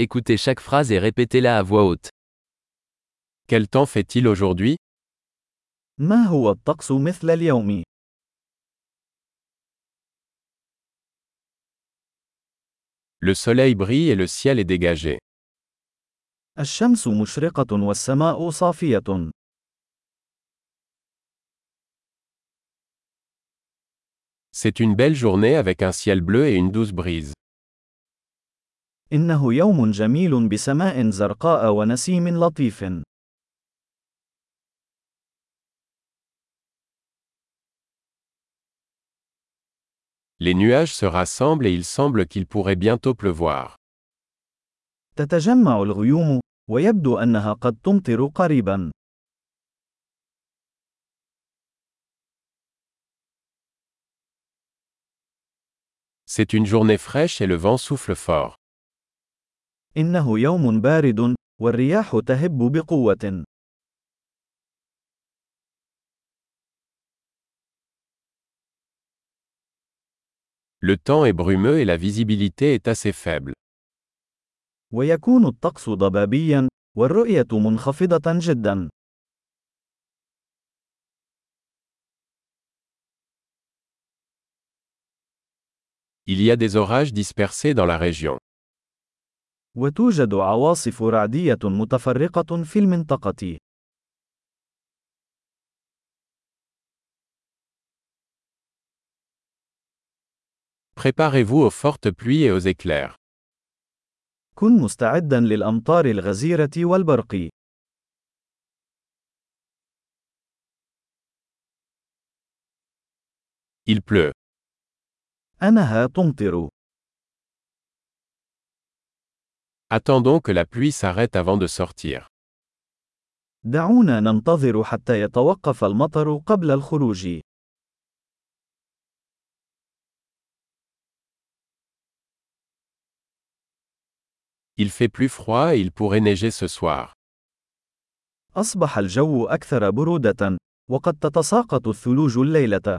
Écoutez chaque phrase et répétez-la à voix haute. Quel temps fait-il aujourd'hui ما هو الطقس مثل اليوم؟ Le soleil brille et le ciel est dégagé. الشمس مشرقة والسماء صافية. C'est une belle journée avec un ciel bleu et une douce brise. إنه يوم جميل بسماء زرقاء ونسيم لطيف. Les nuages se rassemblent et il semble qu'il pourrait bientôt pleuvoir. تتجمع الغيوم، ويبدو أنها قد تمطر قريبا. C'est une journée fraîche et le vent souffle fort. إنه يوم بارد، والرياح تهب بقوة. Le temps est brumeux et la visibilité est assez faible. ويكون الطقس ضبابيا، والرؤية منخفضة جدا. Il y a des orages dispersés dans la région. وتوجد عواصف رعدية متفرقة في المنطقة. Préparez-vous aux fortes pluies et aux éclairs. كن مستعدا للأمطار الغزيرة والبرق. Il pleut. أنها تمطر. Attendons que la pluie s'arrête avant de sortir. دعونا ننتظر حتى يتوقف المطر قبل الخروج. Il fait plus froid et il pourrait neiger ce soir. أصبح الجو أكثر برودة، وقد تتساقط الثلوج الليلة.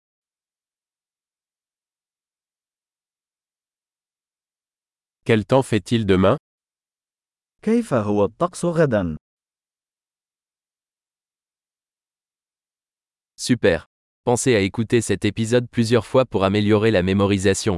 Quel temps fait-il demain كيف هو الطقس غدا؟ Super. Pensez à écouter cet épisode plusieurs fois pour améliorer la mémorisation.